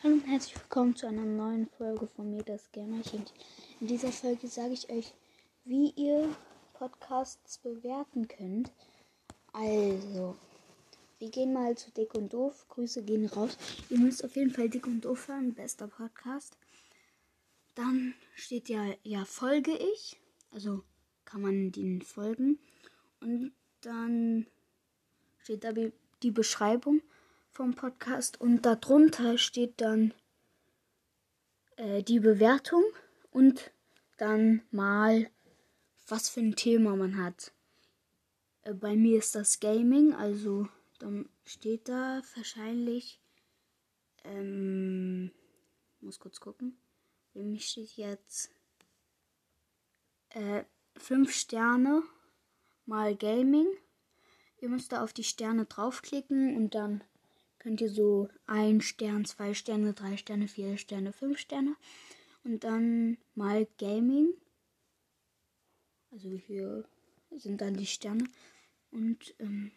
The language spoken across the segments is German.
Hallo und herzlich willkommen zu einer neuen Folge von mir, das Gamerchen. In dieser Folge sage ich euch, wie ihr Podcasts bewerten könnt. Also, wir gehen mal zu Dick und Doof. Grüße gehen raus. Ihr müsst auf jeden Fall Dick und Doof hören, bester Podcast. Dann steht ja, ja, folge ich. Also kann man den folgen. Und dann steht da die Beschreibung vom Podcast und darunter steht dann äh, die Bewertung und dann mal, was für ein Thema man hat. Äh, bei mir ist das Gaming, also dann steht da wahrscheinlich, ähm, muss kurz gucken, bei mir steht jetzt äh, 5 Sterne mal Gaming. Ihr müsst da auf die Sterne draufklicken und dann könnt ihr so ein Stern, zwei Sterne, drei Sterne, vier Sterne, fünf Sterne und dann mal Gaming. Also hier sind dann die Sterne und ähm,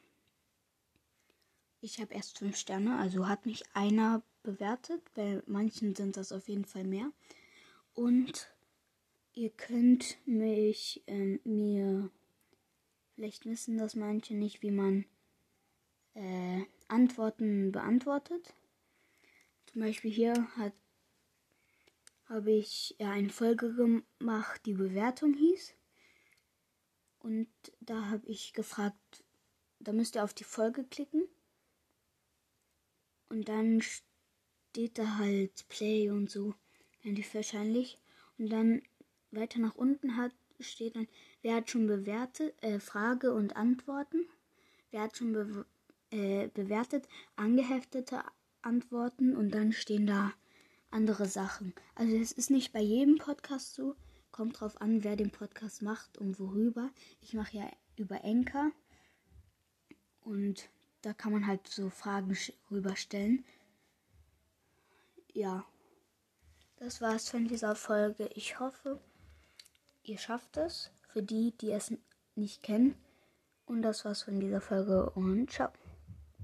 ich habe erst fünf Sterne, also hat mich einer bewertet. Bei manchen sind das auf jeden Fall mehr. Und ihr könnt mich ähm, mir vielleicht wissen das manche nicht, wie man äh, Antworten beantwortet. Zum Beispiel hier hat habe ich ja eine Folge gemacht, die Bewertung hieß. Und da habe ich gefragt, da müsst ihr auf die Folge klicken. Und dann steht da halt Play und so. Ihr wahrscheinlich. Und dann weiter nach unten hat, steht dann, wer hat schon bewertet, äh, Frage und Antworten. Wer hat schon be äh, bewertet, angeheftete Antworten und dann stehen da andere Sachen. Also es ist nicht bei jedem Podcast so. Kommt drauf an, wer den Podcast macht und worüber. Ich mache ja über Enker. Und da kann man halt so Fragen rüberstellen. Ja. Das war's von dieser Folge. Ich hoffe, ihr schafft es. Für die, die es nicht kennen. Und das war's von dieser Folge und ciao.